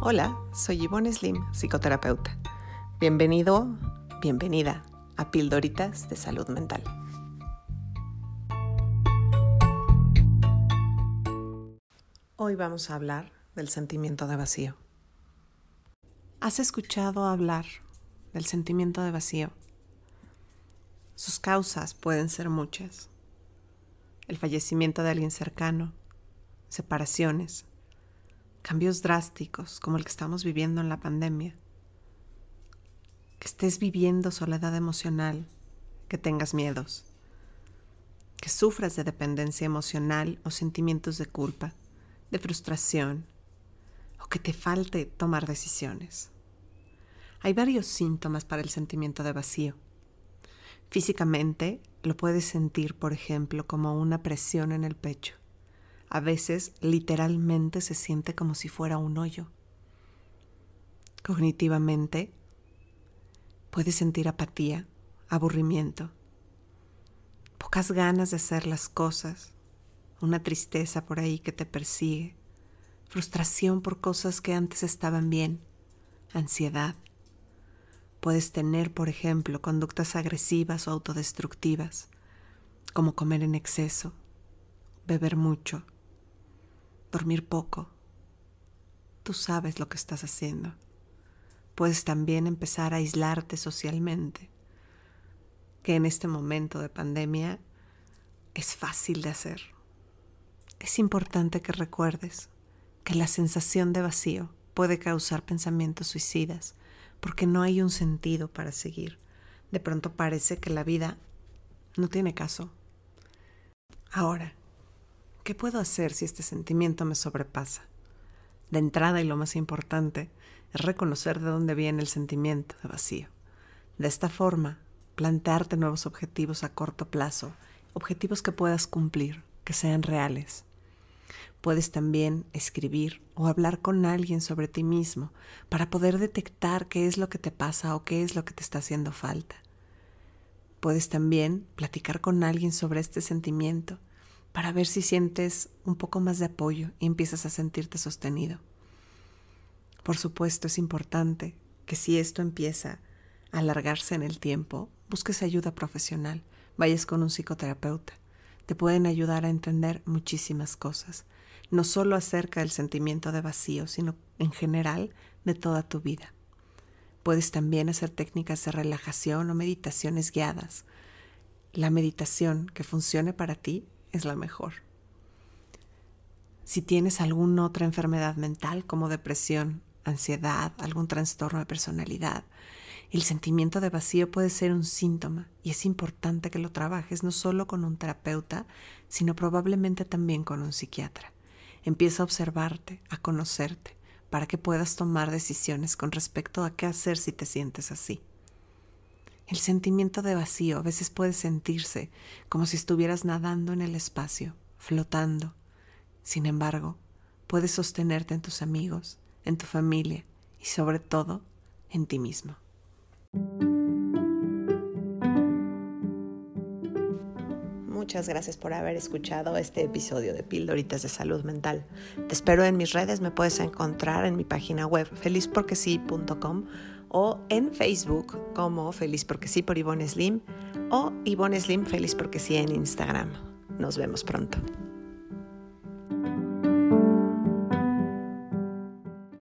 Hola, soy Yvonne Slim, psicoterapeuta. Bienvenido, bienvenida a Pildoritas de Salud Mental. Hoy vamos a hablar del sentimiento de vacío. ¿Has escuchado hablar del sentimiento de vacío? Sus causas pueden ser muchas. El fallecimiento de alguien cercano, separaciones, cambios drásticos como el que estamos viviendo en la pandemia, que estés viviendo soledad emocional, que tengas miedos, que sufras de dependencia emocional o sentimientos de culpa, de frustración, o que te falte tomar decisiones. Hay varios síntomas para el sentimiento de vacío. Físicamente lo puedes sentir, por ejemplo, como una presión en el pecho a veces literalmente se siente como si fuera un hoyo. Cognitivamente, puedes sentir apatía, aburrimiento, pocas ganas de hacer las cosas, una tristeza por ahí que te persigue, frustración por cosas que antes estaban bien, ansiedad. Puedes tener, por ejemplo, conductas agresivas o autodestructivas, como comer en exceso, beber mucho, dormir poco. Tú sabes lo que estás haciendo. Puedes también empezar a aislarte socialmente, que en este momento de pandemia es fácil de hacer. Es importante que recuerdes que la sensación de vacío puede causar pensamientos suicidas porque no hay un sentido para seguir. De pronto parece que la vida no tiene caso. Ahora, ¿Qué puedo hacer si este sentimiento me sobrepasa? De entrada y lo más importante es reconocer de dónde viene el sentimiento de vacío. De esta forma, plantearte nuevos objetivos a corto plazo, objetivos que puedas cumplir, que sean reales. Puedes también escribir o hablar con alguien sobre ti mismo para poder detectar qué es lo que te pasa o qué es lo que te está haciendo falta. Puedes también platicar con alguien sobre este sentimiento para ver si sientes un poco más de apoyo y empiezas a sentirte sostenido. Por supuesto, es importante que si esto empieza a alargarse en el tiempo, busques ayuda profesional, vayas con un psicoterapeuta. Te pueden ayudar a entender muchísimas cosas, no solo acerca del sentimiento de vacío, sino en general de toda tu vida. Puedes también hacer técnicas de relajación o meditaciones guiadas. La meditación que funcione para ti es la mejor. Si tienes alguna otra enfermedad mental como depresión, ansiedad, algún trastorno de personalidad, el sentimiento de vacío puede ser un síntoma y es importante que lo trabajes no solo con un terapeuta, sino probablemente también con un psiquiatra. Empieza a observarte, a conocerte, para que puedas tomar decisiones con respecto a qué hacer si te sientes así. El sentimiento de vacío a veces puede sentirse como si estuvieras nadando en el espacio, flotando. Sin embargo, puedes sostenerte en tus amigos, en tu familia y sobre todo en ti mismo. Muchas gracias por haber escuchado este episodio de Pildoritas de Salud Mental. Te espero en mis redes, me puedes encontrar en mi página web felizporquesí.com o en Facebook como Feliz porque sí por Ivonne Slim o Ivonne Slim Feliz porque sí en Instagram. Nos vemos pronto.